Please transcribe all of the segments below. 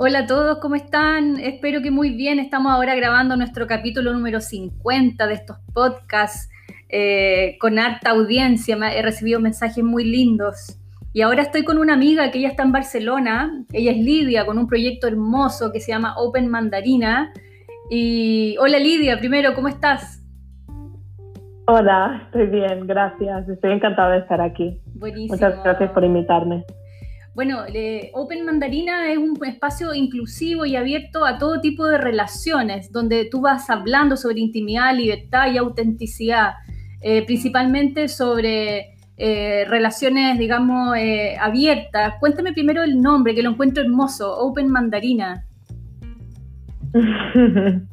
Hola a todos, ¿cómo están? Espero que muy bien. Estamos ahora grabando nuestro capítulo número 50 de estos podcasts eh, con harta audiencia. He recibido mensajes muy lindos. Y ahora estoy con una amiga que ella está en Barcelona. Ella es Lidia, con un proyecto hermoso que se llama Open Mandarina. Y hola Lidia, primero, ¿cómo estás? Hola, estoy bien, gracias. Estoy encantada de estar aquí. Buenísimo. Muchas gracias por invitarme. Bueno, Open Mandarina es un espacio inclusivo y abierto a todo tipo de relaciones, donde tú vas hablando sobre intimidad, libertad y autenticidad, eh, principalmente sobre eh, relaciones, digamos, eh, abiertas. Cuéntame primero el nombre, que lo encuentro hermoso, Open Mandarina.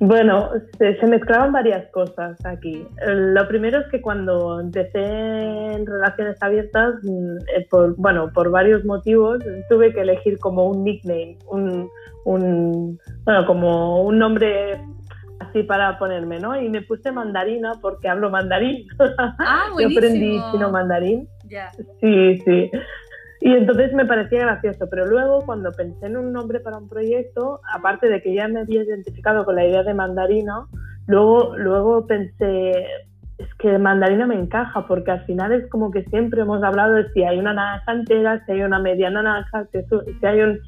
Bueno, se, mezclaban varias cosas aquí. Lo primero es que cuando empecé en relaciones abiertas, mm, eh, por, bueno, por varios motivos, tuve que elegir como un nickname, un, bueno, como un nombre así para ponerme, ¿no? Y me puse mandarina porque hablo mandarín. Ah, Yo aprendí chino mandarín. Sí, sí. Y entonces me parecía gracioso, pero luego cuando pensé en un nombre para un proyecto, aparte de que ya me había identificado con la idea de mandarina, luego, luego pensé, es que mandarina me encaja, porque al final es como que siempre hemos hablado de si hay una naranja entera, si hay una media naranja, si hay un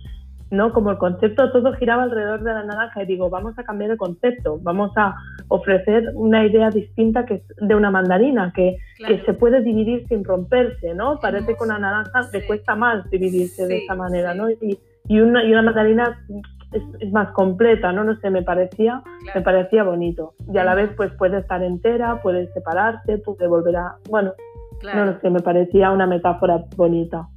¿no? Como el concepto todo giraba alrededor de la naranja y digo, vamos a cambiar el concepto, vamos a ofrecer una idea distinta que es de una mandarina, que, que se puede dividir sin romperse, ¿no? Parece que una naranja le cuesta más dividirse de esa manera, ¿no? Y, y, una, y una mandarina es, más completa, ¿no? No sé, me parecía, me parecía bonito. Y a la vez, pues puede estar entera, puede separarse, puede volver a, bueno, no lo sé, me parecía una metáfora bonita.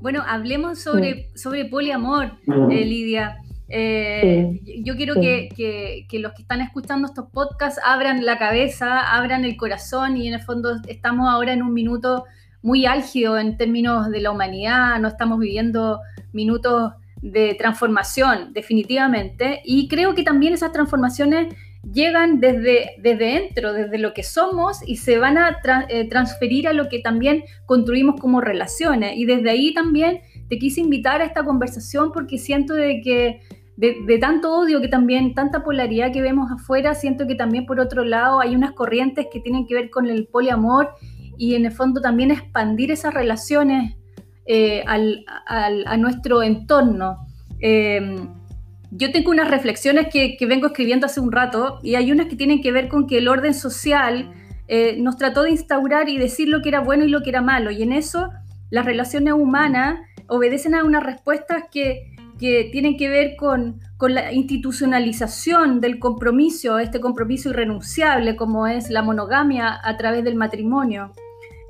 Bueno, hablemos sobre, sobre poliamor, eh, Lidia. Eh, yo quiero que, los que están escuchando estos podcasts abran la cabeza, abran el corazón y en el fondo estamos ahora en un minuto muy álgido en términos de la humanidad, no estamos viviendo minutos de transformación definitivamente. Y creo que también esas transformaciones llegan desde, desde dentro, desde lo que somos y se van a eh, transferir a lo que también construimos como relaciones. Y desde ahí también te quise invitar a esta conversación porque siento de que de, tanto odio que también, tanta polaridad que vemos afuera, siento que también por otro lado hay unas corrientes que tienen que ver con el poliamor y en el fondo también expandir esas relaciones eh, a nuestro entorno. Eh, yo tengo unas reflexiones que, vengo escribiendo hace un rato y hay unas que tienen que ver con que el orden social eh, nos trató de instaurar y decir lo que era bueno y lo que era malo. Y en eso las relaciones humanas obedecen a unas respuestas que, tienen que ver con, la institucionalización del compromiso, este compromiso irrenunciable como es la monogamia a través del matrimonio.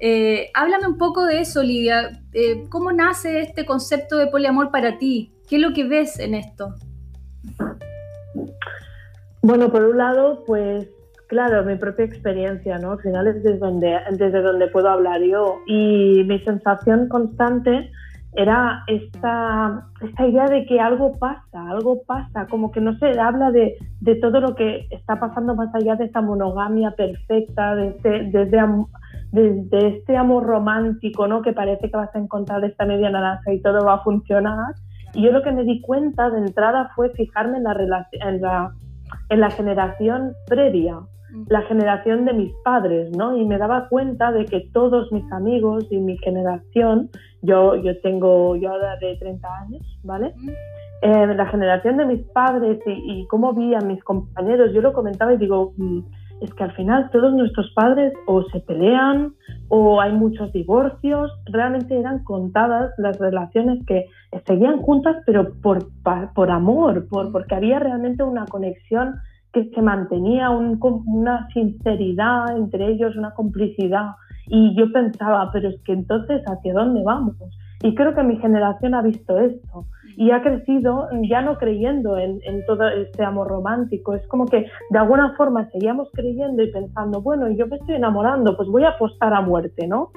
Eh, háblame un poco de eso, Lidia. Eh, ¿Cómo nace este concepto de poliamor para ti? ¿Qué es lo que ves en esto? Bueno, por un lado, pues claro, mi propia experiencia, ¿no? Al final es desde donde, desde donde puedo hablar yo. Y mi sensación constante era esta, esta idea de que algo pasa, algo pasa, como que no se habla de, de todo lo que está pasando más allá de esta monogamia perfecta, de este, desde, este amor romántico, ¿no? Que parece que vas a encontrar esta media naranja y todo va a funcionar. Y yo lo que me di cuenta de entrada fue fijarme en la, en la, en la generación previa, mm. la generación de mis padres, ¿no? Y me daba cuenta de que todos mis amigos y mi generación, yo, yo tengo, yo ahora de 30 años, ¿vale? Mm. Eh, la generación de mis padres y, y, cómo vi a mis compañeros, yo lo comentaba y digo, mm, es que al final todos nuestros padres o se pelean o hay muchos divorcios. Realmente eran contadas las relaciones que seguían juntas, pero por, por amor, por, porque había realmente una conexión que se mantenía, una sinceridad entre ellos, una complicidad. Y yo pensaba, pero es que entonces, ¿hacia dónde vamos? Y creo que mi generación ha visto esto y ha crecido ya no creyendo en, todo este amor romántico. Es como que de alguna forma seguíamos creyendo y pensando, bueno, yo me estoy enamorando, pues voy a apostar a muerte, ¿no?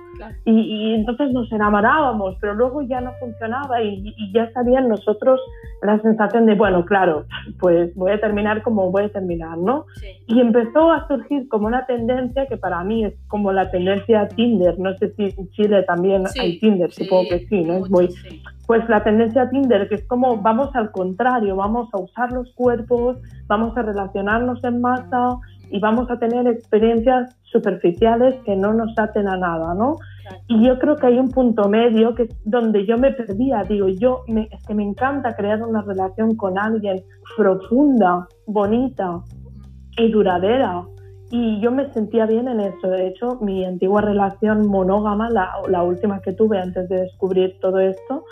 Y, entonces nos enamorábamos, pero luego ya no funcionaba y, ya sabían nosotros la sensación de, bueno, claro, pues voy a terminar como voy a terminar, ¿no? Y empezó a surgir como una tendencia que para mí es como la tendencia Tinder. No sé si en Chile también hay Tinder, supongo que sí, ¿no? es muy pues la tendencia a Tinder, que es como vamos al contrario, vamos a usar los cuerpos, vamos a relacionarnos en masa y vamos a tener experiencias superficiales que no nos aten a nada, ¿no? Y yo creo que hay un punto medio que es donde yo me perdía, digo, yo me, es que me encanta crear una relación con alguien profunda, bonita y duradera. Y yo me sentía bien en eso. De hecho, mi antigua relación monógama, la, la última que tuve antes de descubrir todo esto,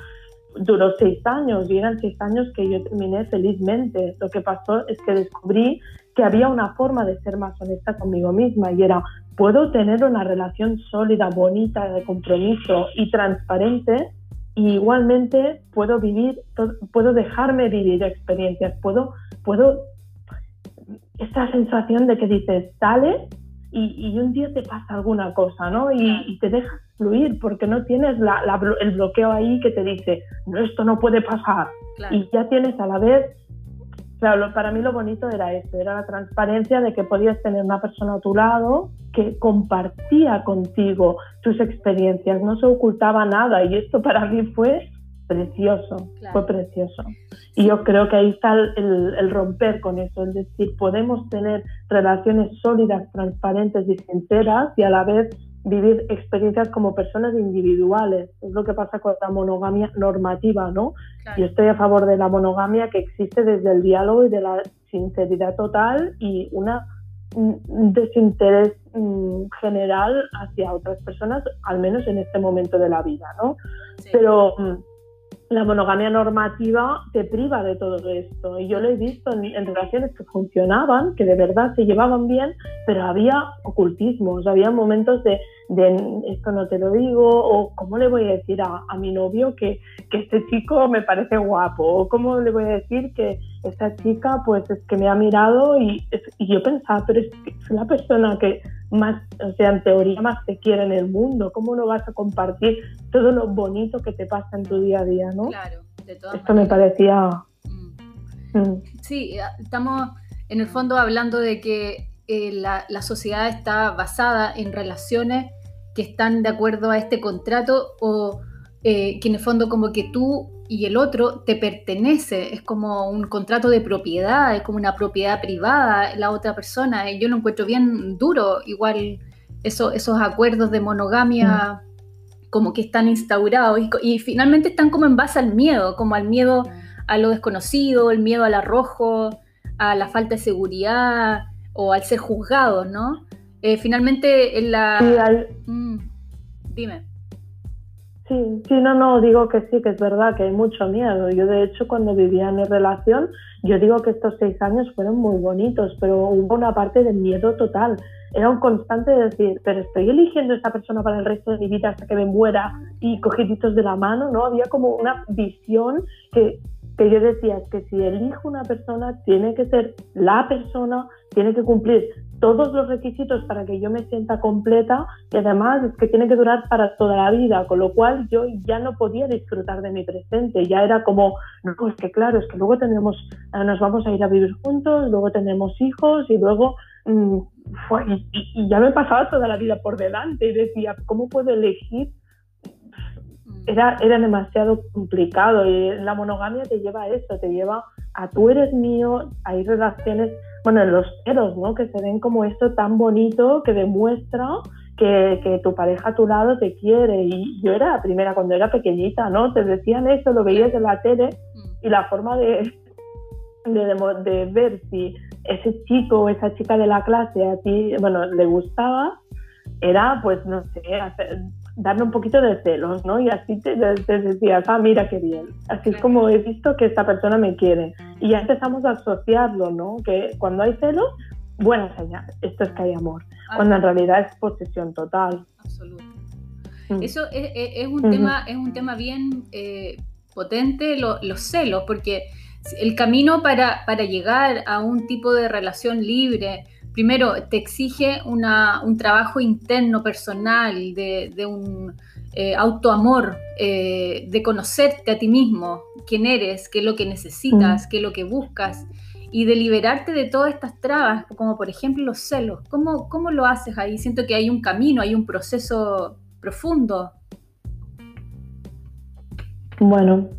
duró seis años y eran seis años que yo terminé felizmente. Lo que pasó es que descubrí que había una forma de ser más honesta conmigo misma y era, puedo tener una relación sólida, bonita, de compromiso y transparente y igualmente puedo vivir, puedo dejarme vivir experiencias, puedo, puedo, esta sensación de que dices, sale y, un día te pasa alguna cosa, ¿no? Y, te dejas fluir porque no tienes el bloqueo ahí que te dice, no, esto no puede pasar. Y ya tienes a la vez Claro, para mí lo bonito era eso, era la transparencia de que podías tener una persona a tu lado que compartía contigo tus experiencias, no se ocultaba nada y esto para mí fue precioso, fue precioso. Y yo creo que ahí está el, el, romper con eso, es decir, podemos tener relaciones sólidas, transparentes y sinceras y a la vez vivir experiencias como personas individuales. Es lo que pasa con la monogamia normativa, ¿no? Yo estoy a favor de la monogamia que existe desde el diálogo y de la sinceridad total y una un desinterés mm, general hacia otras personas, al menos en este momento de la vida, ¿no? Pero mm, la monogamia normativa te priva de todo esto. Y yo lo he visto en, relaciones que funcionaban, que de verdad se llevaban bien, pero había ocultismos, había momentos de, esto no te lo digo, o cómo le voy a decir a, mi novio que, que, este chico me parece guapo, o cómo le voy a decir que esta chica pues es que me ha mirado y, y yo pensaba, pero es, es la persona que más, o sea, en teoría más te quiere en el mundo. ¿Cómo no vas a compartir todo lo bonito que te pasa en tu día a día, no? Claro, de todas Esto me parecía... Mm. Mm. Sí, estamos en el fondo hablando de que eh, la, la, sociedad está basada en relaciones que están de acuerdo a este contrato o eh, que en el fondo como que tú y el otro te pertenece, es como un contrato de propiedad, es como una propiedad privada, la otra persona, y yo lo encuentro bien duro, igual eso, esos acuerdos de monogamia como que están instaurados y, finalmente están como en base al miedo, como al miedo a lo desconocido, el miedo al arrojo, a la falta de seguridad o al ser juzgados, ¿no? Eh, finalmente en la... Mm, dime. Sí, sí, no, no, digo que sí, que es verdad que hay mucho miedo. Yo, de hecho, cuando vivía en mi relación, yo digo que estos seis años fueron muy bonitos, pero hubo una parte de miedo total. Era un constante de decir, pero estoy eligiendo a esta persona para el resto de mi vida hasta que me muera y cogiditos de la mano, ¿no? Había como una visión que, que yo decía, que si elijo una persona, tiene que ser la persona, tiene que cumplir todos los requisitos para que yo me sienta completa y además es que tiene que durar para toda la vida, con lo cual yo ya no podía disfrutar de mi presente, ya era como, no, es que claro, es que luego tenemos, eh, nos vamos a ir a vivir juntos, luego tenemos hijos y luego, mm, y, ya me pasaba toda la vida por delante y decía, ¿cómo puedo elegir? Era, era demasiado complicado y la monogamia te lleva a eso, te lleva a tú eres mío, hay relaciones bueno, en los ceros, ¿no? Que se ven como esto tan bonito que demuestra que, que, tu pareja a tu lado te quiere. Y yo era la primera cuando era pequeñita, ¿no? Te decían eso, lo veías en la tele y la forma de, de, de ver si ese chico o esa chica de la clase a ti, bueno, le gustaba, era pues, no sé, darle un poquito de celos, ¿no? Y así te, decías, ah, mira qué bien. Así es como he visto que esta persona me quiere. Y ya empezamos a asociarlo, ¿no? Que cuando hay celos, buena señal, esto es que hay amor. Cuando en realidad es posesión total. Absoluto. Mm. Eso es, un tema, es un tema bien eh, potente, los celos, porque el camino para, para llegar a un tipo de relación libre, primero, te exige un trabajo interno, personal, de, un eh, autoamor, eh, de conocerte a ti mismo, quién eres, qué es lo que necesitas, mm. qué es lo que buscas, y de liberarte de todas estas trabas, como por ejemplo los celos. ¿Cómo, cómo lo haces ahí? Siento que hay un camino, hay un proceso profundo. Bueno,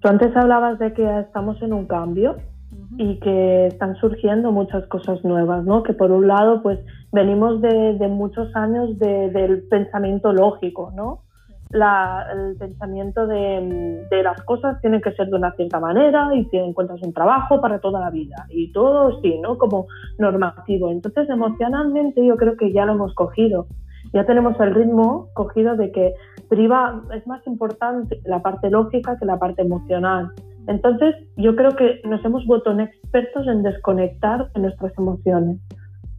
tú antes hablabas de que estamos en un cambio y que están surgiendo muchas cosas nuevas, ¿no? Que por un lado, pues venimos de, muchos años del pensamiento lógico, ¿no? el pensamiento de, las cosas tienen que ser de una cierta manera y te encuentras un trabajo para toda la vida y todo sí, ¿no? Como normativo. Entonces, emocionalmente yo creo que ya lo hemos cogido. Ya tenemos el ritmo cogido de que priva, es más importante la parte lógica que la parte emocional. Entonces, yo creo que nos hemos vuelto expertos en desconectar de nuestras emociones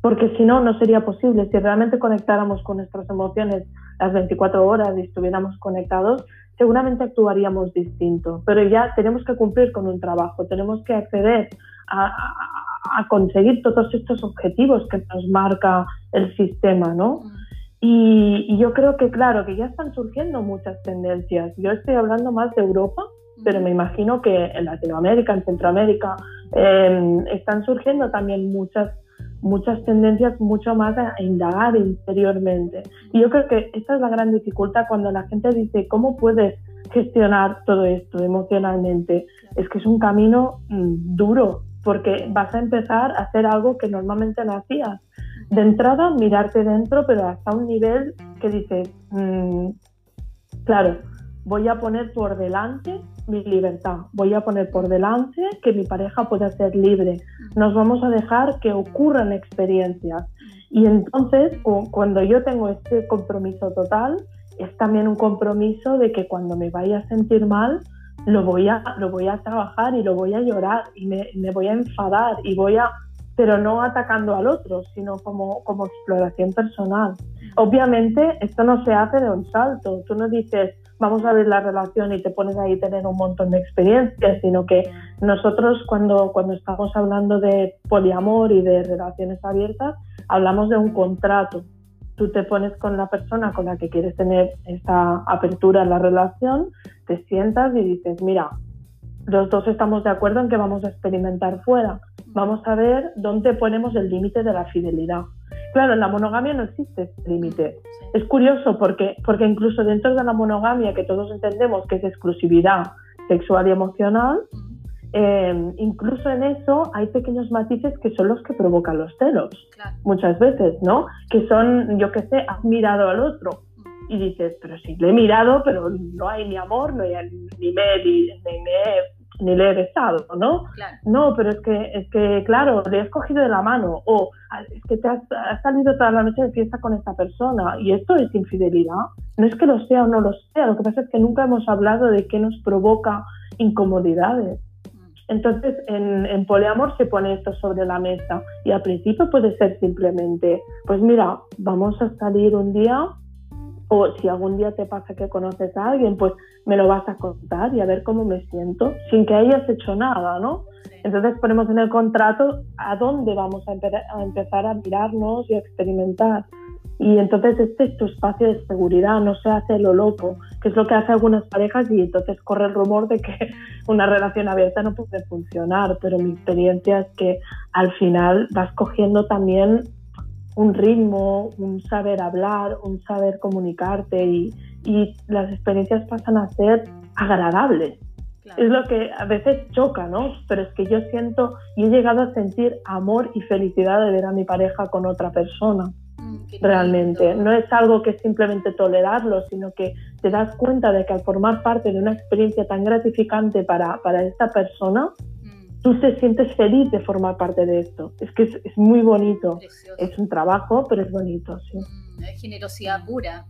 porque si no, no sería posible. Si realmente conectáramos con nuestras emociones las 24 horas y estuviéramos conectados, seguramente actuaríamos distinto. Pero ya tenemos que cumplir con un trabajo, tenemos que acceder a, conseguir todos estos objetivos que nos marca el sistema, ¿no? Mm. Y, yo creo que, claro, que ya están surgiendo muchas tendencias. Yo estoy hablando más de Europa, pero me imagino que en Latinoamérica, en Centroamérica, eh, están surgiendo también muchas muchas tendencias mucho más a indagar interiormente. Y yo creo que esta es la gran dificultad cuando la gente dice, ¿cómo puedes gestionar todo esto emocionalmente? Es que es un camino mm, duro, porque vas a empezar a hacer algo que normalmente no hacías. De entrada, mirarte dentro, pero hasta un nivel que dices, mm, claro, voy a poner por delante mi libertad, voy a poner por delante que mi pareja pueda ser libre, nos vamos a dejar que ocurran experiencias. Y entonces, cuando yo tengo este compromiso total, es también un compromiso de que cuando me vaya a sentir mal, lo voy a, lo voy a trabajar y lo voy a llorar y me, me voy a enfadar y voy a, pero no atacando al otro, sino como, como exploración personal. Obviamente, esto no se hace de un salto. Tú no dices, vamos a ver la relación y te pones ahí tener un montón de experiencias, sino que nosotros cuando, cuando estamos hablando de poliamor y de relaciones abiertas, hablamos de un contrato. Tú te pones con la persona con la que quieres tener esta apertura en la relación, te sientas y dices, mira, los dos estamos de acuerdo en que vamos a experimentar fuera. Vamos a ver dónde ponemos el límite de la fidelidad. Claro, en la monogamia no existe límite. Es curioso porque, porque incluso dentro de la monogamia, que todos entendemos que es exclusividad sexual y emocional, eh, incluso en eso hay pequeños matices que son los que provocan los celos, muchas veces, ¿no? Que son, yo qué sé, has mirado al otro y dices, pero sí, le he mirado, pero no hay ni amor, no hay ni me, ni, ni me ni le he besado, ¿no? No, pero es que, es que, claro, le has cogido de la mano o es que te has, salido toda la noche de fiesta con esta persona y esto es infidelidad. No es que lo sea o no lo sea, lo que pasa es que nunca hemos hablado de qué nos provoca incomodidades. Mm. Entonces, en, en, poliamor se pone esto sobre la mesa y al principio puede ser simplemente, pues mira, vamos a salir un día o si algún día te pasa que conoces a alguien, pues me lo vas a contar y a ver cómo me siento, sin que hayas hecho nada, ¿no? Entonces ponemos en el contrato a dónde vamos a, empezar a mirarnos y a experimentar. Y entonces este es tu espacio de seguridad, no se hace lo loco, que es lo que hace algunas parejas y entonces corre el rumor de que una relación abierta no puede funcionar, pero mi experiencia es que al final vas cogiendo también un ritmo, un saber hablar, un saber comunicarte y, las experiencias pasan a ser agradables. Es lo que a veces choca, ¿no? Pero es que yo siento y he llegado a sentir amor y felicidad de ver a mi pareja con otra persona. Mm, realmente. No es algo que simplemente tolerarlo, sino que te das cuenta de que al formar parte de una experiencia tan gratificante para, para esta persona, tú te sientes feliz de formar parte de esto. Es que es, muy bonito. Es un trabajo, pero es bonito. Sí. Mm, es generosidad pura.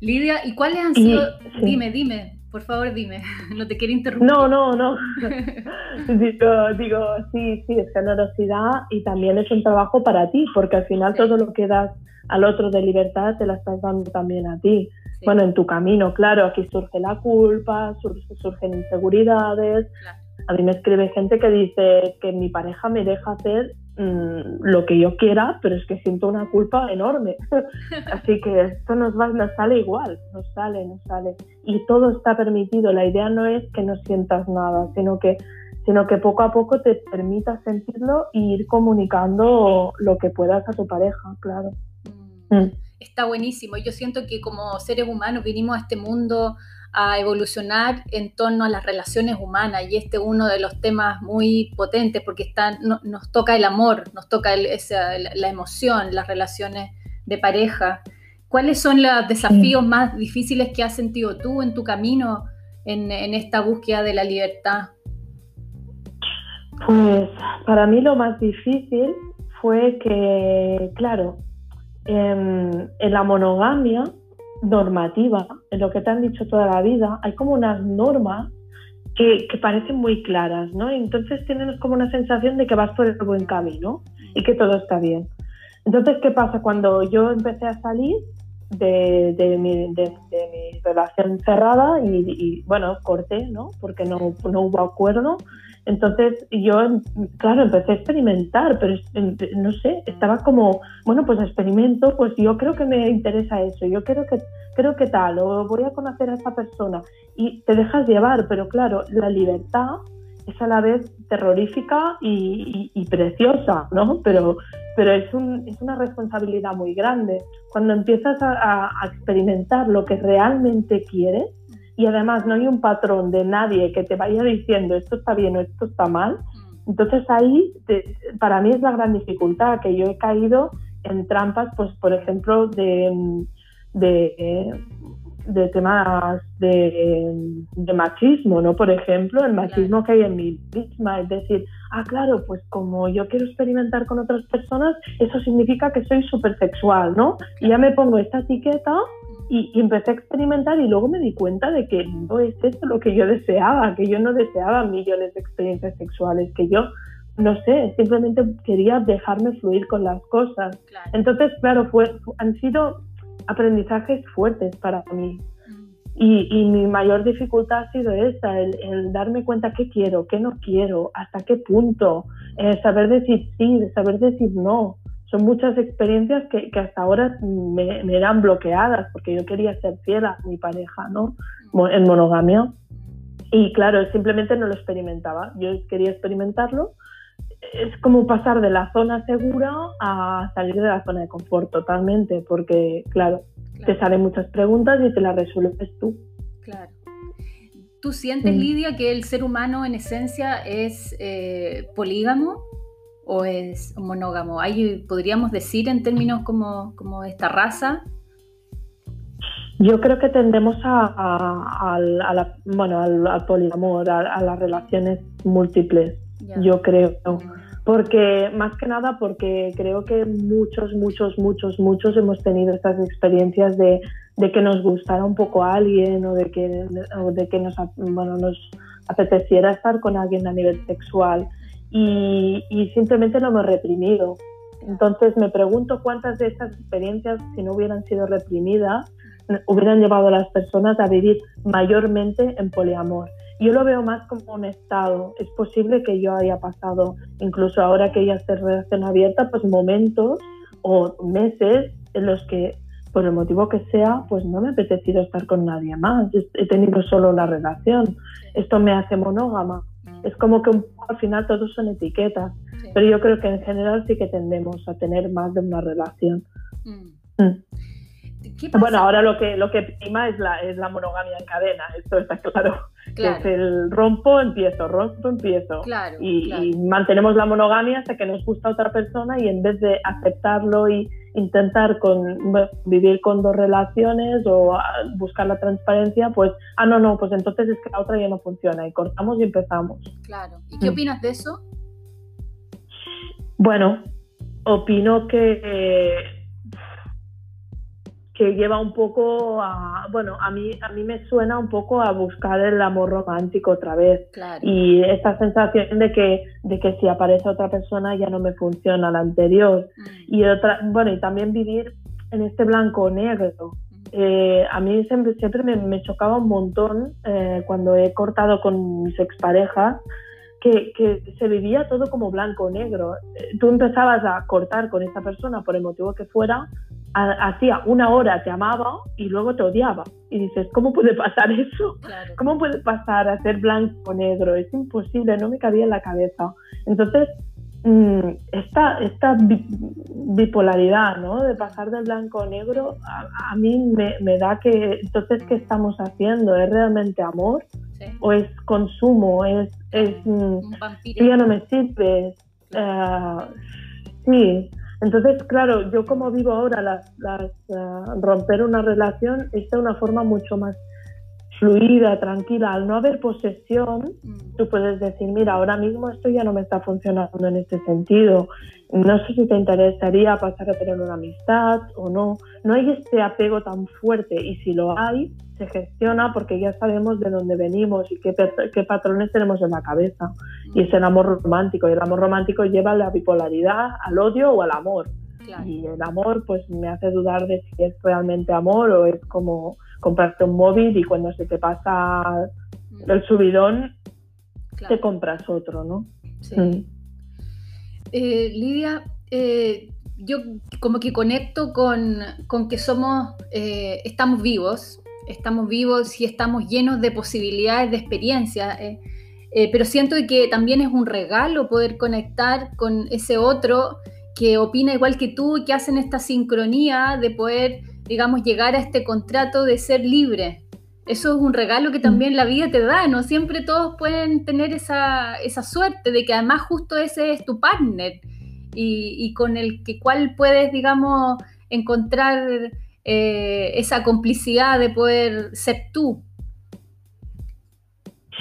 Lidia, ¿y cuáles han sido? Dime, dime, por favor, dime. No te quiero interrumpir. No, no, no. digo, digo, sí, sí, es generosidad y también es un trabajo para ti, porque al final todo lo que das al otro de libertad te la estás dando también a ti. Bueno, en tu camino, claro, aquí surge la culpa, surgen inseguridades, a mí me escribe gente que dice que mi pareja me deja hacer mm, lo que yo quiera, pero es que siento una culpa enorme. Así que esto nos, va, nos sale igual, nos sale, nos sale. Y todo está permitido. La idea no es que no sientas nada, sino que, sino que poco a poco te permitas sentirlo e ir comunicando lo que puedas a tu pareja, claro. Mm. Mm. Está buenísimo. Yo siento que como seres humanos vinimos a este mundo a evolucionar en torno a las relaciones humanas y este es uno de los temas muy potentes porque está, nos toca el amor, nos toca la emoción, las relaciones de pareja. ¿Cuáles son los desafíos más difíciles que has sentido tú en tu camino en, esta búsqueda de la libertad? Pues para mí lo más difícil fue que, claro, en la monogamia normativa, en lo que te han dicho toda la vida, hay como unas normas que, parecen muy claras, ¿no? entonces tienes como una sensación de que vas por el buen camino y que todo está bien. Entonces, ¿qué pasa? Cuando yo empecé a salir de, mi, relación cerrada y, bueno, corté, ¿no? Porque no, no hubo acuerdo, entonces yo, claro, empecé a experimentar, pero no sé, estaba como, bueno, pues experimento, pues yo creo que me interesa eso, yo creo que, creo que tal, o voy a conocer a esta persona. Y te dejas llevar, pero claro, la libertad es a la vez terrorífica y, preciosa, ¿no? Pero, pero es, un, es, una responsabilidad muy grande. Cuando empiezas a experimentar lo que realmente quieres, y además no hay un patrón de nadie que te vaya diciendo esto está bien o esto está mal, mm. entonces ahí para mí es la gran dificultad, que yo he caído en trampas, pues por ejemplo, de, de, de temas de, machismo, ¿no? Por ejemplo, el machismo que hay en mí misma, es decir, ah, claro, pues como yo quiero experimentar con otras personas, eso significa que soy súper sexual, ¿no? Y ya me pongo esta etiqueta y, empecé a experimentar y luego me di cuenta de que no es esto lo que yo deseaba, que yo no deseaba millones de experiencias sexuales, que yo, no sé, simplemente quería dejarme fluir con las cosas. Entonces, claro, fue, han sido aprendizajes fuertes para mí. Mm. Y, mi mayor dificultad ha sido esta, el, darme cuenta qué quiero, qué no quiero, hasta qué punto, eh, saber decir sí, saber decir no son muchas experiencias que, hasta ahora me, eran bloqueadas porque yo quería ser fiel a mi pareja, ¿no? En monogamia. Y claro, simplemente no lo experimentaba. Yo quería experimentarlo. Es como pasar de la zona segura a salir de la zona de confort totalmente, porque claro, te salen muchas preguntas y te las resuelves tú. Claro. ¿Tú sientes, mm. Lidia, que el ser humano en esencia es eh, polígamo? O es monógamo? ¿Hay, ¿Podríamos decir en términos como, como esta raza? Yo creo que tendemos a, la, bueno, al, poliamor, a, las relaciones múltiples, yo creo. Porque, más que nada, porque creo que muchos, muchos, muchos, muchos hemos tenido estas experiencias de, de que nos gustara un poco a alguien o de que, o de que nos, bueno, nos apeteciera estar con alguien a nivel sexual y, simplemente lo hemos reprimido. Entonces me pregunto cuántas de estas experiencias, si no hubieran sido reprimidas, hubieran llevado a las personas a vivir mayormente en poliamor. Yo lo veo más como un estado. Es posible que yo haya pasado, incluso ahora que ya esté relación abierta, pues momentos o meses en los que, por el motivo que sea, pues no me ha apetecido estar con nadie más. He tenido solo la relación. Esto me hace monógama es como que un al final todos son etiquetas, pero yo creo que en general sí que tendemos a tener más de una relación. Mm. Mm. Bueno, ahora lo que lo que prima es la es la monogamia en cadena, esto está claro. es el rompo, empiezo, rompo, empiezo. y, mantenemos la monogamia hasta que nos gusta otra persona y en vez de aceptarlo y intentar con, vivir con dos relaciones o ah, buscar la transparencia, pues, ah, no, no, pues entonces es que la otra ya no funciona y cortamos y empezamos. Claro. ¿Y qué mm. opinas de eso? Bueno, opino que que lleva un poco a, bueno, a mí, a mí me suena un poco a buscar el amor romántico otra vez. Y esta sensación de que, de que si aparece otra persona ya no me funciona la anterior. Mm. Y otra, bueno, y también vivir en este blanco negro. Eh, a mí siempre, siempre me, chocaba un montón eh, cuando he cortado con mis exparejas que, que, se vivía todo como blanco negro. Eh, tú empezabas a cortar con esa persona por el motivo que fuera hacía una hora te amaba y luego te odiaba. Y dices, ¿cómo puede pasar eso? ¿Cómo puede pasar a ser blanco o negro? Es imposible, no me cabía en la cabeza. Entonces, mm, esta, esta bipolaridad, ¿no? De pasar del blanco a negro, a, mí me, da que, entonces, ¿qué estamos haciendo? ¿Es realmente amor? ¿O es consumo? ¿Es, es mm, ya no me sirve? Eh, sí, entonces, claro, yo como vivo ahora, las, las uh, romper una relación es de una forma mucho más fluida, tranquila. Al no haber posesión, mm. tú puedes decir, mira, ahora mismo esto ya no me está funcionando en este sentido. No sé si te interesaría pasar a tener una amistad o no. No hay este apego tan fuerte y si lo hay, se gestiona porque ya sabemos de dónde venimos y qué, qué patrones tenemos en la cabeza. Y es el amor romántico. Y el amor romántico lleva a la bipolaridad, al odio o al amor. Y el amor pues me hace dudar de si es realmente amor o es como comprarte un móvil y cuando se te pasa mm. el subidón te compras otro, ¿no? Sí. Mm. Eh, Lidia, eh, yo como que conecto con, que somos, eh, estamos vivos, estamos vivos y estamos llenos de posibilidades, de experiencias, pero siento que también es un regalo poder conectar con ese otro que opina igual que tú que hacen esta sincronía de poder, digamos, llegar a este contrato de ser libre. Eso es un regalo que también la vida te da, no siempre todos pueden tener esa, esa suerte de que además justo ese es tu partner y, y con el que cual puedes, digamos, encontrar eh, esa complicidad de poder ser tú.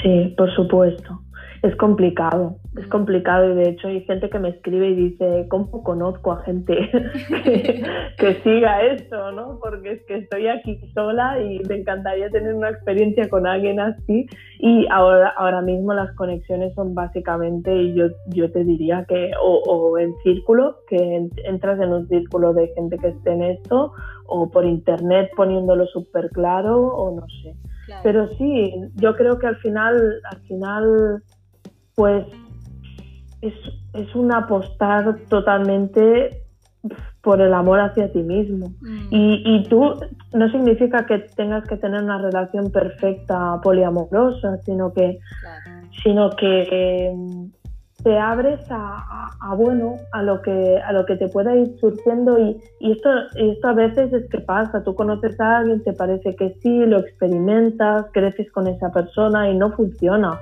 Sí, por supuesto. Es complicado, es complicado y de hecho hay gente que me escribe y dice, ¿cómo conozco a gente que, siga esto? ¿no? Porque es que estoy aquí sola y me encantaría tener una experiencia con alguien así y ahora, ahora mismo las conexiones son básicamente, y yo, yo te diría que o, o en círculo, que entras en un círculo de gente que esté en esto, o por internet poniéndolo súper claro o no sé. Pero sí, yo creo que al final, al final, pues es, es un apostar totalmente por el amor hacia ti mismo. Mm. Y, y, tú no significa que tengas que tener una relación perfecta poliamorosa, sino que, sino que em, te abres a, bueno a lo que a lo que te pueda ir surgiendo y, y, esto esto a veces es que pasa tú conoces a alguien te parece que sí lo experimentas creces con esa persona y no funciona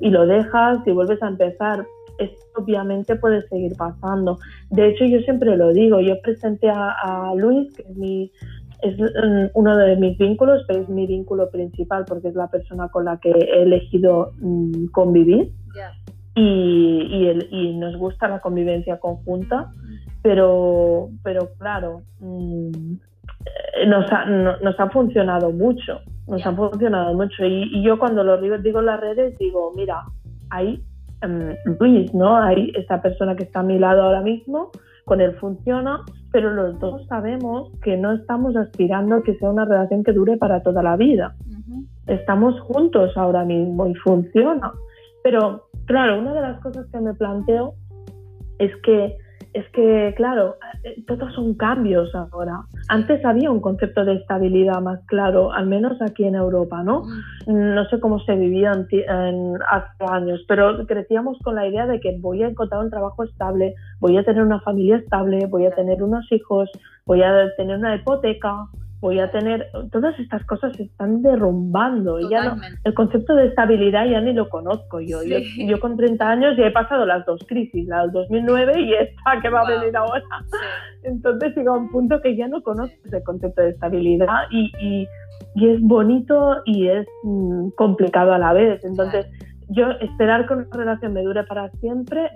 y lo dejas y vuelves a empezar esto obviamente puede seguir pasando. De hecho yo siempre lo digo yo presenté a, Luis que es mi es mm, uno de mis vínculos, pero es mi vínculo principal porque es la persona con la que he elegido mm, convivir. Y, el, y nos gusta la convivencia conjunta, pero, pero claro, mm, nos, ha, nos ha funcionado mucho, nos ha funcionado mucho. Y, yo cuando lo digo, digo en las redes, digo, mira, hay em, Luis, ¿no? Hay esta persona que está a mi lado ahora mismo, con él funciona, pero los dos sabemos que no estamos aspirando a que sea una relación que dure para toda la vida. Estamos juntos ahora mismo y funciona. Pero claro, una de las cosas que me planteo es que, es que claro, eh, todos son cambios ahora. Antes había un concepto de estabilidad más claro, al menos aquí en Europa, ¿no? Mm. No sé cómo se vivía en, hace años, pero crecíamos con la idea de que voy a encontrar un trabajo estable, voy a tener una familia estable, voy a tener unos hijos, voy a tener una hipoteca, voy a tener, todas estas cosas se están derrumbando. Y ya no, el concepto de estabilidad ya ni lo conozco yo. yo. con 30 años ya he pasado las dos crisis, la del 2009 y esta que va a venir ahora. Entonces llega un punto que ya no conozco ese concepto de estabilidad y, y, es bonito y es mm, complicado a la vez. Entonces... yo esperar que una relación me dure para siempre,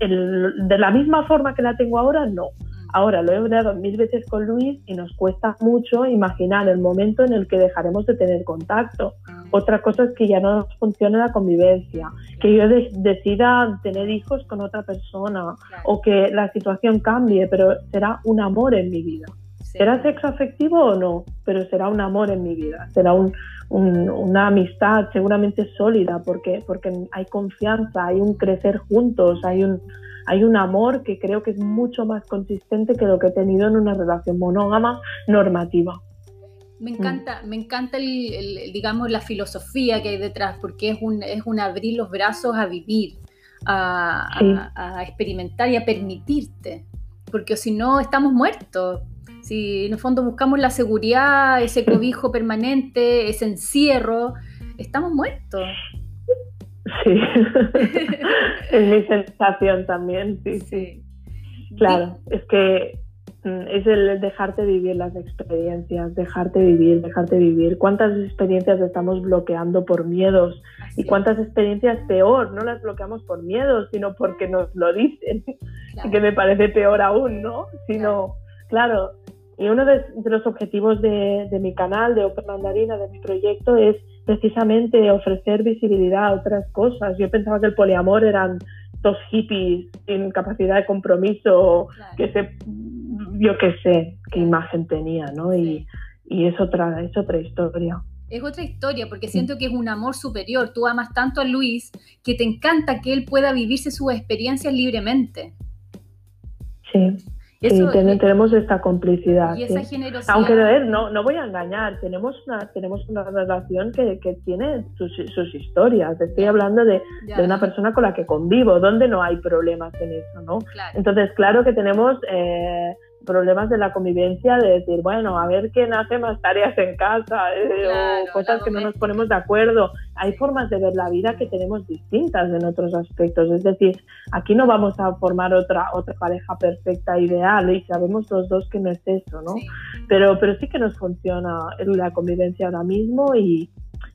de la misma forma que la tengo ahora, no. Ahora lo he hablado mil veces con Luis y nos cuesta mucho imaginar el momento en el que dejaremos de tener contacto. Ah. Otra cosa es que ya no funcione la convivencia, que yo decida tener hijos con otra persona o que la situación cambie, pero será un amor en mi vida. ¿Será sexo afectivo o no? Pero será un amor en mi vida, será una amistad seguramente sólida porque, porque hay confianza, hay un crecer juntos, hay un, hay un amor que creo que es mucho más consistente que lo que he tenido en una relación monógama normativa. Me encanta, me encanta el, digamos la filosofía que hay detrás, porque es un, es un abrir los brazos a vivir, a, experimentar y a permitirte, porque si no estamos muertos. Si en el fondo buscamos la seguridad, ese cobijo permanente, ese encierro, estamos muertos. Sí, es mi sensación también, sí, sí. Claro, es que mm, es el dejarte vivir las experiencias, dejarte vivir, dejarte vivir. ¿Cuántas experiencias estamos bloqueando por miedos? y cuántas experiencias peor, no las bloqueamos por miedos, sino porque nos lo dicen, que me parece peor aún, ¿no? Sino, claro, y uno de, los objetivos de, de, mi canal, de Open Mandarina, de mi proyecto, es precisamente ofrecer visibilidad a otras cosas. Yo pensaba que el poliamor eran dos hippies sin capacidad de compromiso, que se, yo qué sé, qué imagen tenía, ¿no? Y, y, es, otra, es otra historia. Es otra historia, porque siento que es un amor superior. Tú amas tanto a Luis que te encanta que él pueda vivirse sus experiencias libremente. Sí. Eso, tenemos esta complicidad. Y esa generosidad. Aunque no, no voy a engañar, tenemos una, tenemos una relación que, que tiene sus, sus, historias. Estoy hablando de, de, una persona con la que convivo, donde no hay problemas en eso, ¿no? Entonces, claro que tenemos eh, problemas de la convivencia, de decir, bueno, a ver quién hace más tareas en casa, eh, o cosas que no nos ponemos de acuerdo. Hay formas de ver la vida que tenemos distintas en otros aspectos. Es decir, aquí no vamos a formar otra, otra pareja perfecta, ideal, y sabemos los dos que no es eso, ¿no? Pero, pero sí que nos funciona la convivencia ahora mismo y,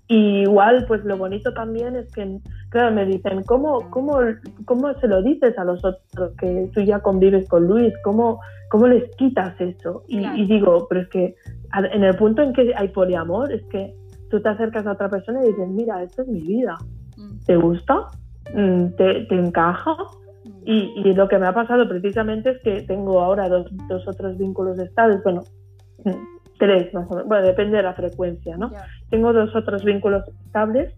y igual, pues lo bonito también es que, claro, me dicen, ¿cómo, cómo, cómo se lo dices a los otros que tú ya convives con Luis? ¿Cómo, cómo les quitas eso? Y, digo, pero es que en el punto en que hay poliamor, es que tú te acercas a otra persona y dices, mira, esto es mi vida. Mm. ¿Te gusta? Mm, ¿Te, te encaja? Mm. Y, y, lo que me ha pasado precisamente es que tengo ahora dos, dos otros vínculos estables. Bueno, tres más o menos, bueno, depende de la frecuencia, ¿no? Tengo dos otros vínculos estables,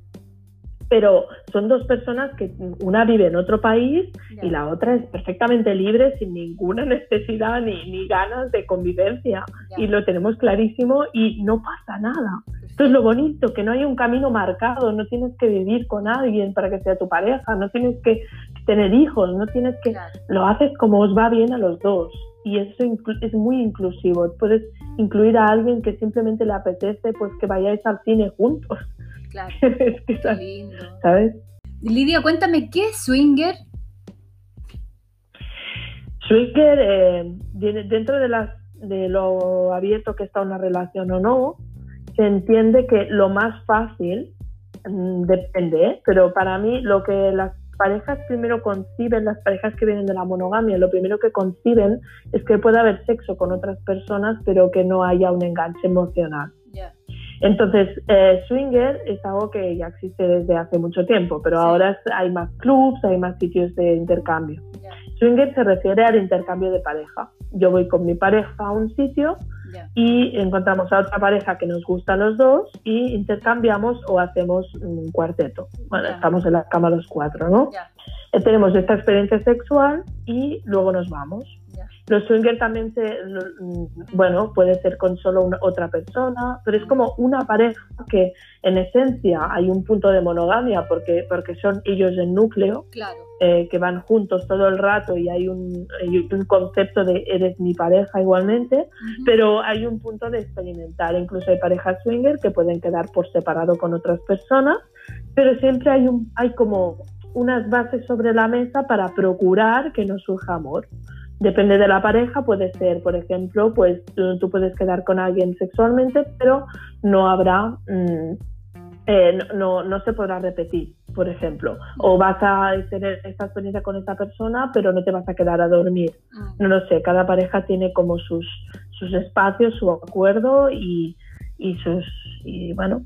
pero son dos personas que una vive en otro país y la otra es perfectamente libre, sin ninguna necesidad ni, ni ganas de convivencia. Y lo tenemos clarísimo y no pasa nada. Esto es lo bonito, que no hay un camino marcado, no tienes que vivir con alguien para que sea tu pareja, no tienes que tener hijos, no tienes que... Lo haces como os va bien a los dos y eso es muy inclusivo. Puedes incluir a alguien que simplemente le apetece pues que vayáis al cine juntos. Claro. Qué lindo. ¿Sabes? Lidia, cuéntame, ¿qué es swinger? Swinger, eh, dentro de, las, de lo abierto que está una relación o no, se entiende que lo más fácil, mm, depende, pero para mí lo que las parejas primero conciben, las parejas que vienen de la monogamia, lo primero que conciben es que puede haber sexo con otras personas, pero que no haya un enganche emocional. Entonces, eh, swinger es algo que ya existe desde hace mucho tiempo, pero ahora hay más clubs, hay más sitios de intercambio. Swinger se refiere al intercambio de pareja. Yo voy con mi pareja a un sitio y encontramos a otra pareja que nos gusta a los dos y intercambiamos o hacemos un cuarteto. Bueno, estamos en la cama los cuatro, ¿no? Eh, tenemos esta experiencia sexual y luego nos vamos. Los swingers también se, bueno, puede ser con solo una, otra persona, pero es como una pareja que en esencia hay un punto de monogamia porque, porque son ellos el núcleo, eh, que van juntos todo el rato y hay un, un concepto de eres mi pareja igualmente, pero hay un punto de experimentar. Incluso hay parejas swinger que pueden quedar por separado con otras personas, pero siempre hay, un, hay como unas bases sobre la mesa para procurar que no surja amor. Depende de la pareja, puede ser, por ejemplo, pues tú, puedes quedar con alguien sexualmente, pero no habrá, mm, eh, no, no, se podrá repetir, por ejemplo. O vas a tener esta experiencia con esta persona, pero no te vas a quedar a dormir. Ah. No lo sé, cada pareja tiene como sus, sus espacios, su acuerdo y, y sus, y bueno,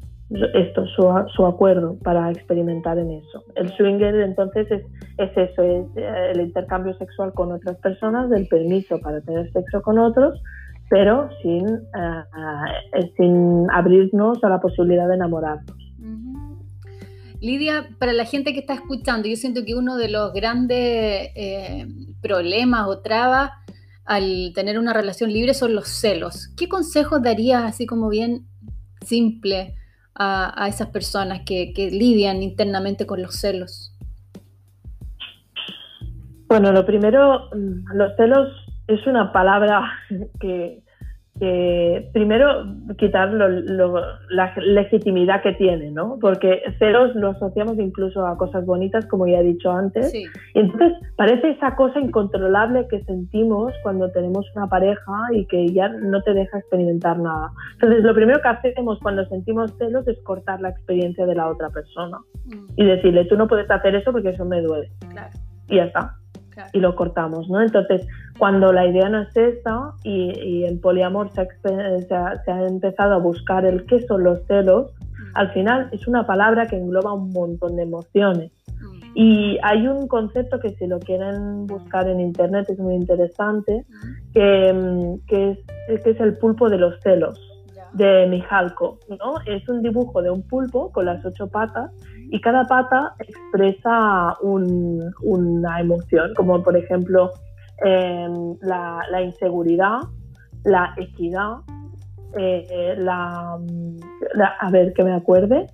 esto, su, su, acuerdo para experimentar en eso. El swinger entonces es, es eso, es eh, el intercambio sexual con otras personas, el permiso para tener sexo con otros, pero sin, eh, eh, sin abrirnos a la posibilidad de enamorarnos. Lidia, para la gente que está escuchando, yo siento que uno de los grandes problemas o trabas al tener una relación libre son los celos. ¿Qué consejos darías así como bien simple? a, esas personas que, que lidian internamente con los celos? Bueno, lo primero, mm, los celos es una palabra que primero quitar la legitimidad que tiene, ¿no? Porque celos lo asociamos incluso a cosas bonitas, como ya he dicho antes. Y entonces parece esa cosa incontrolable que sentimos cuando tenemos una pareja y que ya no te deja experimentar nada. Entonces, lo primero que hacemos cuando sentimos celos es cortar la experiencia de la otra persona mm. y decirle, tú no puedes hacer eso porque eso me duele. Y ya está y lo cortamos, ¿no? Entonces, cuando la idea no es esa y, en poliamor se ha, empezado a buscar el qué son los celos, mm. al final es una palabra que engloba un montón de emociones. Mm. Y hay un concepto que si lo quieren buscar en internet es muy interesante, mm. que, que, es, que es el pulpo de los celos de Mijalko, ¿no? Es un dibujo de un pulpo con las ocho patas y cada pata expresa una emoción, como por ejemplo em, la, inseguridad, la equidad, eh, la, a ver que me acuerde,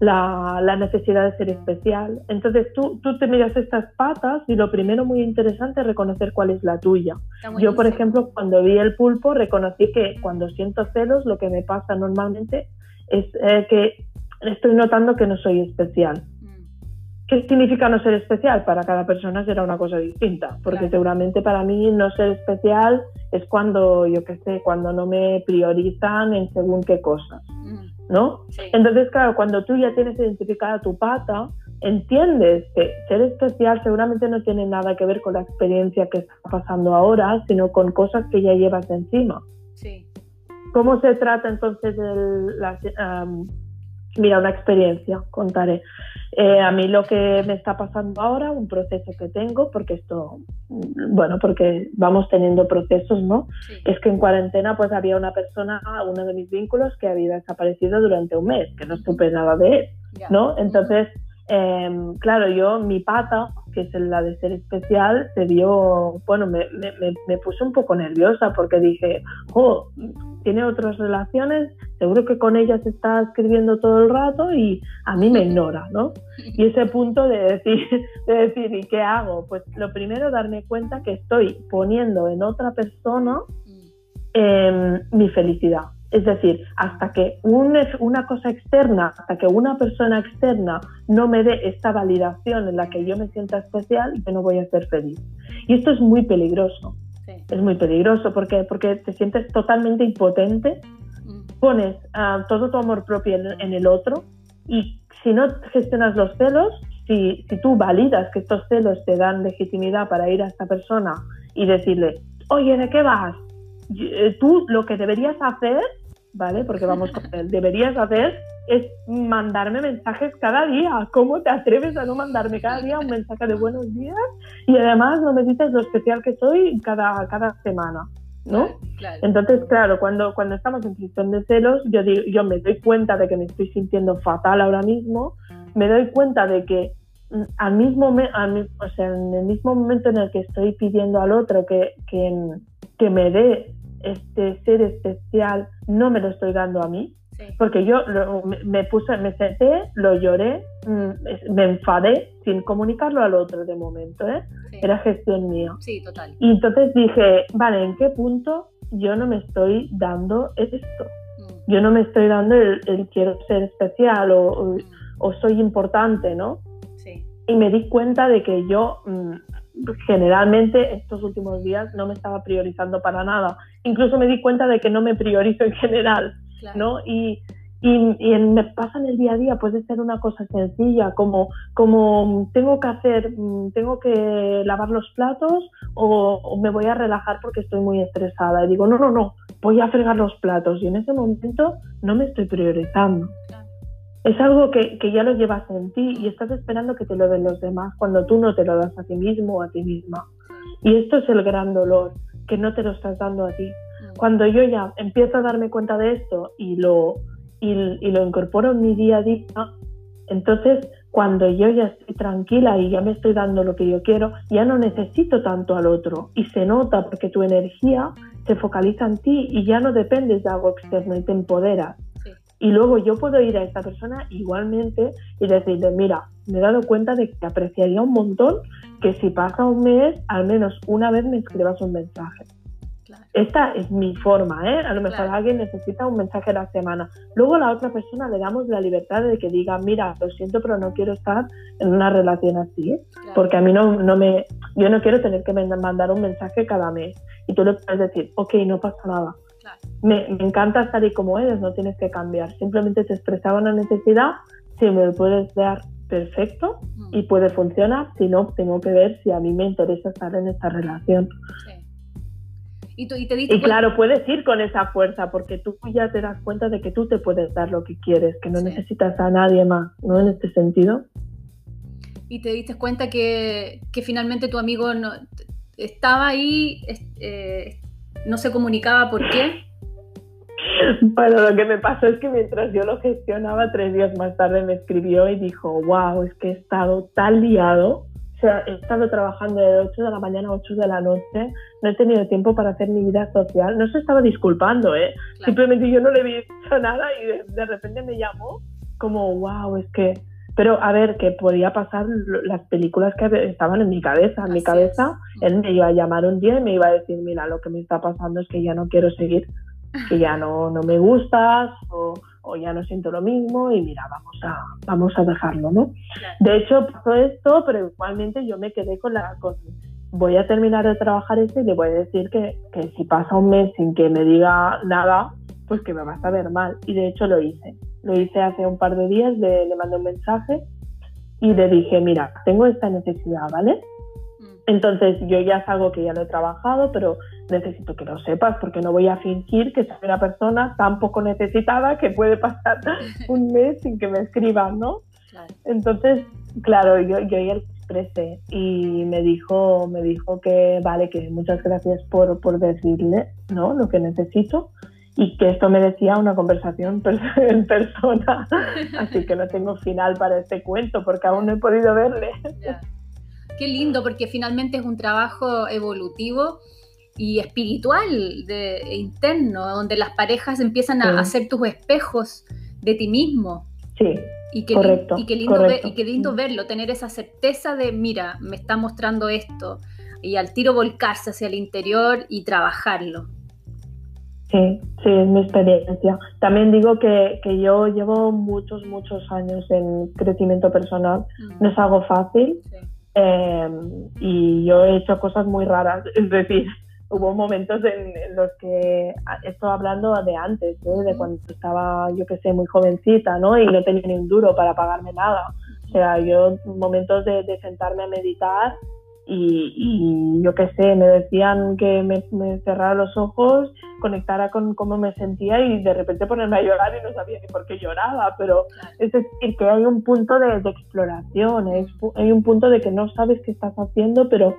la, necesidad de ser especial. Entonces tú, tú te miras estas patas y lo primero muy interesante es reconocer cuál es la tuya. Yo, por ejemplo, cuando vi el pulpo, reconocí que cuando siento celos, lo que me pasa normalmente es eh, que estoy notando que no soy especial. Mm. ¿Qué significa no ser especial? Para cada persona será una cosa distinta, porque seguramente para mí no ser especial es cuando, yo qué sé, cuando no me priorizan en según qué cosas, mm. ¿no? Entonces, claro, cuando tú ya tienes identificada tu pata, entiendes que ser especial seguramente no tiene nada que ver con la experiencia que está pasando ahora, sino con cosas que ya llevas encima. Sí. ¿Cómo se trata entonces el, la, Mira, una experiencia, contaré. Eh, a mí lo que me está pasando ahora, un proceso que tengo, porque esto, bueno, porque vamos teniendo procesos, ¿no? Es que en cuarentena pues había una persona, uno de mis vínculos, que había desaparecido durante un mes, que no supe nada de él, ¿no? Entonces, em, claro, yo, mi pata, que es la de ser especial, se vio, bueno, me, me, me, puse un poco nerviosa porque dije, oh, tiene otras relaciones, seguro que con ellas está escribiendo todo el rato y a mí me ignora, ¿no? Y ese punto de decir, de decir, ¿y qué hago? Pues lo primero, darme cuenta que estoy poniendo en otra persona em, mi felicidad. Es decir, hasta que una cosa externa, hasta que una persona externa no me dé esta validación en la que yo me sienta especial, yo no voy a ser feliz. Y esto es muy peligroso. Es muy peligroso porque, porque te sientes totalmente impotente, mm. pones uh, todo tu amor propio en, el otro y si no gestionas los celos, si, si tú validas que estos celos te dan legitimidad para ir a esta persona y decirle, oye, ¿de qué vas? Eh, tú lo que deberías hacer ¿vale? Porque vamos con él. Deberías hacer es mandarme mensajes cada día. ¿Cómo te atreves a no mandarme cada día un mensaje de buenos días? Y además no me dices lo especial que soy cada, cada semana. ¿no? Entonces, claro, cuando, cuando estamos en situación de celos, yo, digo, yo me doy cuenta de que me estoy sintiendo fatal ahora mismo, me doy cuenta de que al mismo, o sea, en el mismo momento en el que estoy pidiendo al otro que, que, que me dé este ser especial no me lo estoy dando a mí. Porque yo me puse, me senté, lo lloré, mm, me enfadé sin comunicarlo al otro de momento, ¿eh? Era gestión mía. Sí, total. Y entonces dije, vale, ¿en qué punto yo no me estoy dando esto? Mm. Yo no me estoy dando el, quiero ser especial o, o, mm. soy importante, ¿no? Sí. Y me di cuenta de que yo generalmente estos últimos días no me estaba priorizando para nada. Incluso me di cuenta de que no me priorizo en general, ¿no? Y, y, me pasa en el día a día, puede ser una cosa sencilla, como, como tengo que hacer, mm, tengo que lavar los platos o, me voy a relajar porque estoy muy estresada. Y digo, no, no, no, voy a fregar los platos. Y en ese momento no me estoy priorizando es algo que, ya lo llevas en ti y estás esperando que te lo den los demás cuando tú no te lo das a ti mismo o a ti misma. Y esto es el gran dolor, que no te lo estás dando a ti. Mm. Cuando yo ya empiezo a darme cuenta de esto y lo, y, lo incorporo en mi día a día, entonces cuando yo ya estoy tranquila y ya me estoy dando lo que yo quiero, ya no necesito tanto al otro. Y se nota porque tu energía se focaliza en ti y ya no dependes de algo externo y te empoderas. Y luego yo puedo ir a esta persona igualmente y decirle, mira, me he dado cuenta de que apreciaría un montón que si pasa un mes, al menos una vez me escribas un mensaje. Esta es mi forma, ¿eh? A lo mejor alguien necesita un mensaje a la semana. Luego a la otra persona le damos la libertad de que diga, mira, lo siento, pero no quiero estar en una relación así, porque a mí no, no me, yo no quiero tener que mandar un mensaje cada mes. Y tú le puedes decir, ok, no pasa nada. Me, me, encanta estar ahí como eres, no tienes que cambiar. Simplemente te expresaba una necesidad, si me lo puedes dar, perfecto, y puede funcionar. Si no, tengo que ver si a mí me interesa estar en esta relación. Y, tú, y, te y claro, puedes ir con esa fuerza porque tú ya te das cuenta de que tú te puedes dar lo que quieres, que no necesitas a nadie más, ¿no? En este sentido. Y te diste cuenta que, que finalmente tu amigo no, estaba ahí, eh, no se comunicaba por qué. Bueno, lo que me pasó es que mientras yo lo gestionaba, tres días más tarde me escribió y dijo, wow, es que he estado tan liado sea, he estado trabajando de 8 de la mañana a 8 de la noche, no he tenido tiempo para hacer mi vida social. No se estaba disculpando, ¿eh? Simplemente yo no le había dicho nada y de, repente me llamó como, wow, es que... Pero a ver, que podía pasar las películas que estaban en mi cabeza. En mi cabeza, él me iba a llamar un día y me iba a decir, mira, lo que me está pasando es que ya no quiero seguir, que ya no, no me gustas o o ya no siento lo mismo y mira, vamos a, vamos a dejarlo, ¿no? De hecho, pasó esto, pero igualmente yo me quedé con la... Con, voy a terminar de trabajar esto y le voy a decir que, que si pasa un mes sin que me diga nada, pues que me va a saber mal. Y de hecho lo hice. Lo hice hace un par de días, le, le mandé un mensaje y le dije, mira, tengo esta necesidad, ¿vale? Entonces yo ya es algo que ya lo he trabajado, pero necesito que lo sepas porque no voy a fingir que soy una persona tan poco necesitada que puede pasar un mes sin que me escriban, ¿no? Entonces, claro, yo, yo ya lo expresé y me dijo, me dijo que vale, que muchas gracias por, por decirle ¿no? lo que necesito y que esto merecía una conversación en persona. Así que no tengo final para este cuento porque aún no he podido verle. Qué lindo, porque finalmente es un trabajo evolutivo y espiritual, de, e interno, donde las parejas empiezan a hacer tus espejos de ti mismo. Sí. Y qué, correcto, y qué lindo, y qué lindo verlo, tener esa certeza de, mira, me está mostrando esto, y al tiro volcarse hacia el interior y trabajarlo. Sí, sí, es mi experiencia. También digo que, que yo llevo muchos, muchos años en crecimiento personal. Mm. No es algo fácil. Sí. Em, y yo he hecho cosas muy raras, es decir, hubo momentos en, los que ah, estoy hablando de antes, ¿eh? de cuando estaba, yo que sé, muy jovencita, ¿no? Y no tenía ni un duro para pagarme nada. O sea, yo momentos de, de sentarme a meditar y, yo qué sé, me decían que me, cerrara los ojos, conectara con cómo me sentía y de repente ponerme a llorar y no sabía ni por qué lloraba, pero es decir, que hay un punto de, exploración, hay un punto de que no sabes qué estás haciendo, pero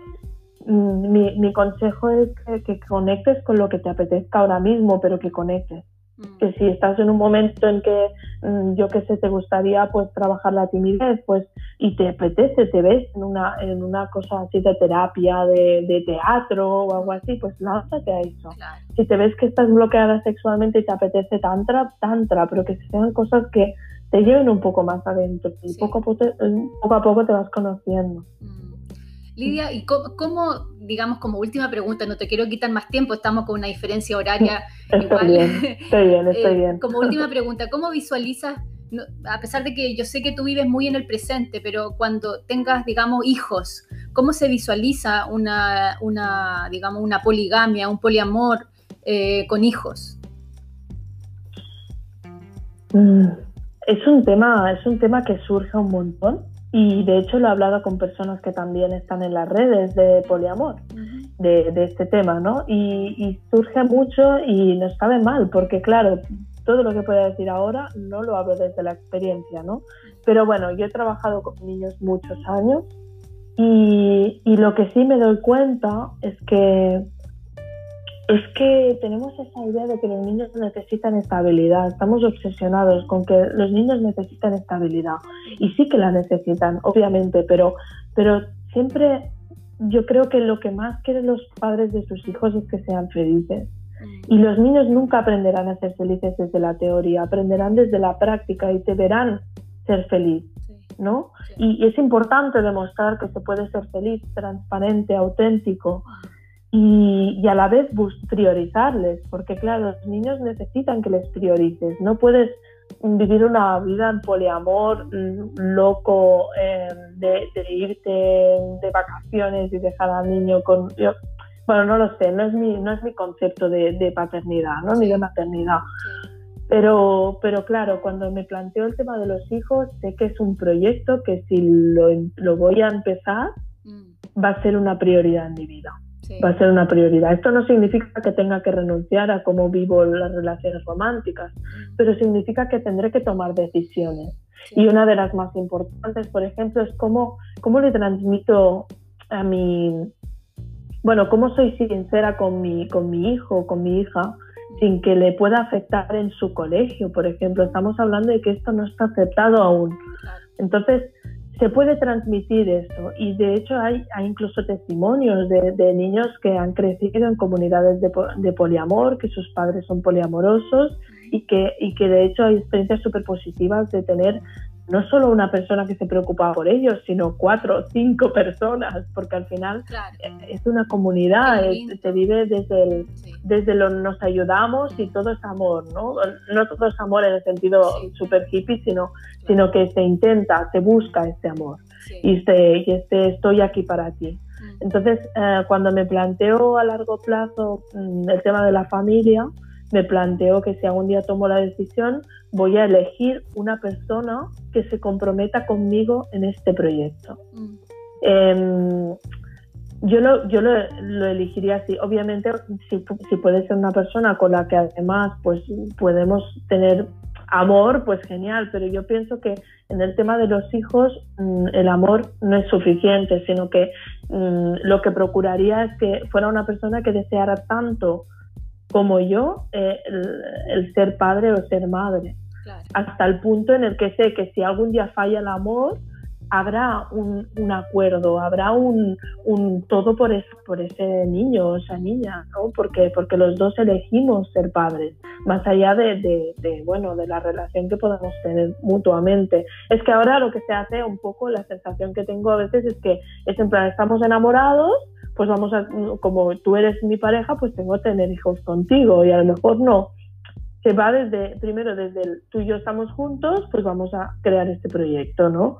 mm, mi, mi, consejo es que conectes con lo que te apetezca ahora mismo, pero que conectes. Mm. que si estás en un momento en que mm, yo que sé te gustaría pues trabajar la timidez pues y te apetece te ves en una en una cosa así de terapia de, teatro o algo así pues lánzate a eso si te ves que estás bloqueada sexualmente y te apetece tantra tantra pero que sean cosas que te lleven un poco más adentro y poco, a poco, poco a poco te vas conociendo mm. Lidia, ¿y cómo, digamos, como última pregunta, no te quiero quitar más tiempo, estamos con una diferencia horaria estoy Bien, estoy bien, estoy eh, bien. Como última pregunta, ¿cómo visualizas, a pesar de que yo sé que tú vives muy en el presente, pero cuando tengas, digamos, hijos, ¿cómo se visualiza una, una digamos, una poligamia, un poliamor eh, con hijos? Mm, es un tema, es un tema que surge un montón y de hecho lo he hablado con personas que también están en las redes de poliamor, de, este tema, ¿no? Y, surge mucho y nos sabe mal, porque claro, todo lo que pueda decir ahora no lo hablo desde la experiencia, ¿no? Pero bueno, yo he trabajado con niños muchos años y, y lo que sí me doy cuenta es que es que tenemos esa idea de que los niños necesitan estabilidad. Estamos obsesionados con que los niños necesitan estabilidad. Y sí que la necesitan, obviamente, pero, pero siempre yo creo que lo que más quieren los padres de sus hijos es que sean felices. Y los niños nunca aprenderán a ser felices desde la teoría, aprenderán desde la práctica y te verán ser feliz, ¿no? Y, es importante demostrar que se puede ser feliz, transparente, auténtico. Y, y, a la vez priorizarles, porque claro, los niños necesitan que les priorices, no puedes vivir una vida en poliamor mm, loco, em, de, irte de vacaciones y dejar al niño con... bueno, no lo sé, no es mi, no es mi concepto de, paternidad, ¿no? ni de maternidad. Pero, pero claro, cuando me planteo el tema de los hijos, sé que es un proyecto que si lo, lo voy a empezar, mm. va a ser una prioridad en mi vida va a ser una prioridad. Esto no significa que tenga que renunciar a cómo vivo las relaciones románticas, mm. pero significa que tendré que tomar decisiones. Y una de las más importantes, por ejemplo, es cómo, cómo le transmito a mi, bueno, cómo soy sincera con mi, con mi hijo, con mi hija, mm. sin que le pueda afectar en su colegio, por ejemplo. Estamos hablando de que esto no está aceptado aún. Entonces, se puede transmitir esto. Y de hecho hay, hay incluso testimonios de, niños que han crecido en comunidades de, de, poliamor, que sus padres son poliamorosos y que, y que de hecho hay experiencias súper positivas de tener no solo una persona que se preocupa por ellos, sino cuatro o cinco personas, porque al final eh, es una comunidad, se vive desde el, desde lo nos ayudamos y todo es amor, ¿no? No todo es amor en el sentido super hippie, sino, sino que se intenta, se busca este amor y, este, y este estoy aquí para ti. Mm. Entonces, eh, cuando me planteo a largo plazo mm, el tema de la familia, me planteo que si algún día tomo la decisión, voy a elegir una persona que se comprometa conmigo en este proyecto. Mm. Em, yo lo, yo lo, elegiría así. Obviamente, si, si, puede ser una persona con la que además pues, podemos tener amor, pues genial, pero yo pienso que en el tema de los hijos mm, el amor no es suficiente, sino que mm, lo que procuraría es que fuera una persona que deseara tanto como yo eh, el, ser padre o ser madre. Hasta el punto en el que sé que si algún día falla el amor, habrá un, acuerdo, habrá un, todo por, por ese niño o esa niña, ¿no? Porque, porque los dos elegimos ser padres, más allá de, bueno, de la relación que podamos tener mutuamente. Es que ahora lo que se hace un poco, la sensación que tengo a veces es que es en plan, estamos enamorados, pues vamos a, como tú eres mi pareja, pues tengo que tener hijos contigo y a lo mejor no. Se va desde, primero desde el tú y yo estamos juntos, pues vamos a crear este proyecto, ¿no?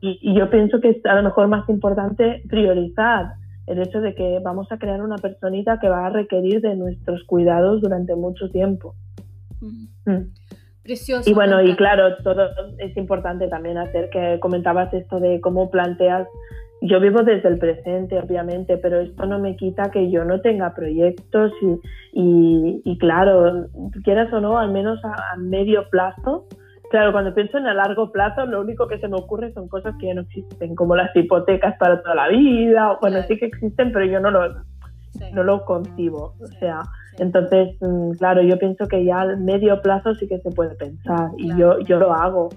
Y, yo pienso que es a lo mejor más importante priorizar el hecho de que vamos a crear una personita que va a requerir de nuestros cuidados durante mucho tiempo. Mm. Precioso. Y bueno, y claro, todo es importante también hacer que comentabas esto de cómo planteas yo vivo desde el presente, obviamente, pero esto no me quita que yo no tenga proyectos y, y, claro, quieras o no, al menos a, medio plazo. Claro, cuando pienso en a largo plazo, lo único que se me ocurre son cosas que ya no existen, como las hipotecas para toda la vida. Bueno, sí que existen, pero yo no lo, no lo concibo. O sea, entonces, mm, claro, yo pienso que ya al medio plazo sí que se puede pensar y yo, yo lo hago.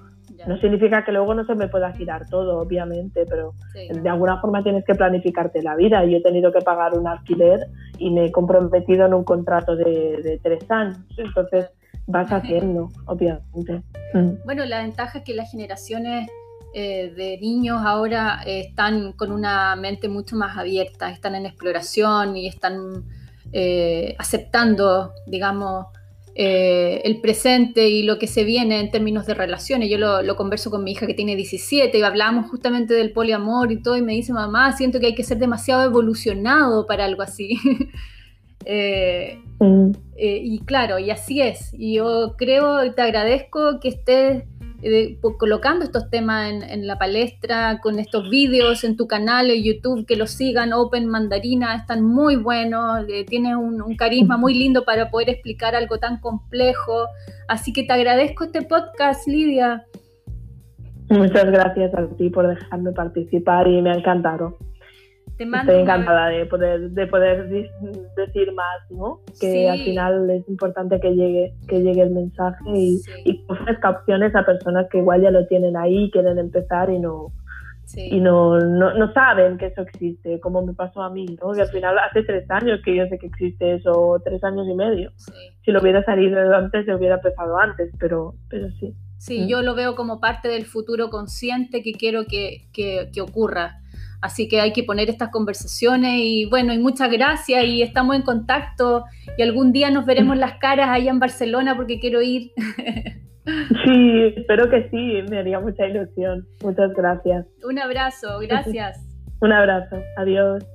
No significa que luego no se me pueda girar todo, obviamente, pero de alguna forma tienes que planificarte la vida. Yo he tenido que pagar un alquiler y me he comprometido en un contrato de, tres años. Entonces vas haciendo, obviamente. Mm. Bueno, la ventaja es que las generaciones eh, de niños ahora eh, están con una mente mucho más abierta, están en exploración y están eh, aceptando, digamos, eh, el presente y lo que se viene en términos de relaciones. Yo lo, converso con mi hija que tiene 17 y hablamos justamente del poliamor y todo y me dice, mamá, siento que hay que ser demasiado evolucionado para algo así. Eh, mm. eh, y claro, y así es. Y yo creo y te agradezco que estés colocando estos temas en, la palestra, con estos vídeos en tu canal en YouTube, que los sigan, Open Mandarina, están muy buenos, eh, tienes un, carisma muy lindo para poder explicar algo tan complejo. Así que te agradezco este podcast, Lidia. Muchas gracias a ti por dejarme participar y me ha encantado. Estoy encantada de poder, de poder decir más, ¿no? Que al final es importante que llegue, que llegue el mensaje y, y ofrezca opciones a personas que igual ya lo tienen ahí, quieren empezar y no, y no, no, saben que eso existe, como me pasó a mí, ¿no? Que al final hace tres años que yo sé que existe eso, tres años y medio. Si lo hubiera salido antes, se hubiera empezado antes, pero, pero sí. Sí, ¿Mm? yo lo veo como parte del futuro consciente que quiero que, que, que ocurra. Así que hay que poner estas conversaciones y bueno, y muchas gracias y estamos en contacto y algún día nos veremos las caras allá en Barcelona porque quiero ir. Sí, espero que sí, me haría mucha ilusión. Muchas gracias. Un abrazo, gracias. Un abrazo, adiós.